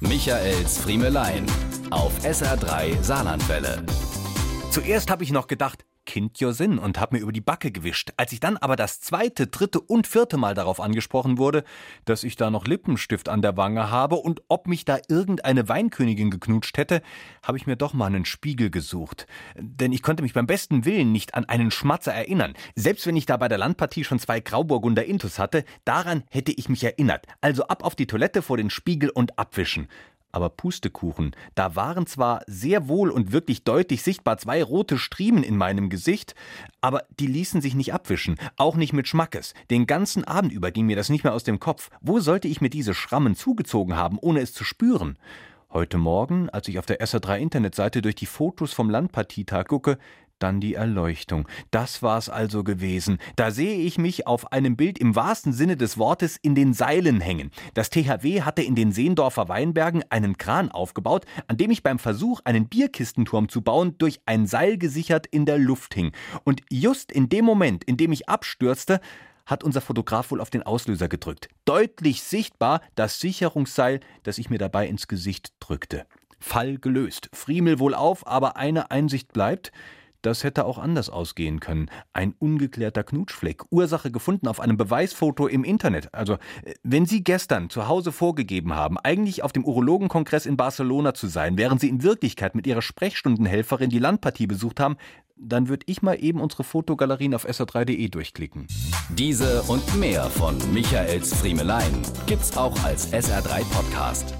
Michaels Friemelein auf SR3 Saarlandwelle. Zuerst habe ich noch gedacht, Kind your Sinn und habe mir über die Backe gewischt. Als ich dann aber das zweite, dritte und vierte Mal darauf angesprochen wurde, dass ich da noch Lippenstift an der Wange habe und ob mich da irgendeine Weinkönigin geknutscht hätte, habe ich mir doch mal einen Spiegel gesucht. Denn ich konnte mich beim besten Willen nicht an einen Schmatzer erinnern. Selbst wenn ich da bei der Landpartie schon zwei Grauburgunder Intus hatte, daran hätte ich mich erinnert. Also ab auf die Toilette vor den Spiegel und abwischen. Aber Pustekuchen, da waren zwar sehr wohl und wirklich deutlich sichtbar zwei rote Striemen in meinem Gesicht, aber die ließen sich nicht abwischen, auch nicht mit Schmackes. Den ganzen Abend über ging mir das nicht mehr aus dem Kopf. Wo sollte ich mir diese Schrammen zugezogen haben, ohne es zu spüren? Heute Morgen, als ich auf der SR3 Internetseite durch die Fotos vom Landpartietag gucke, dann die Erleuchtung. Das war's also gewesen. Da sehe ich mich auf einem Bild im wahrsten Sinne des Wortes in den Seilen hängen. Das THW hatte in den Seendorfer Weinbergen einen Kran aufgebaut, an dem ich beim Versuch, einen Bierkistenturm zu bauen, durch ein Seil gesichert in der Luft hing. Und just in dem Moment, in dem ich abstürzte, hat unser Fotograf wohl auf den Auslöser gedrückt. Deutlich sichtbar das Sicherungsseil, das ich mir dabei ins Gesicht drückte. Fall gelöst. Friemel wohl auf, aber eine Einsicht bleibt. Das hätte auch anders ausgehen können. Ein ungeklärter Knutschfleck. Ursache gefunden auf einem Beweisfoto im Internet. Also, äh, wenn Sie gestern zu Hause vorgegeben haben, eigentlich auf dem Urologenkongress in Barcelona zu sein, während Sie in Wirklichkeit mit Ihrer Sprechstundenhelferin die Landpartie besucht haben, dann würde ich mal eben unsere Fotogalerien auf sr3.de durchklicken. Diese und mehr von Michaels Friemelein gibt's auch als SR3 Podcast.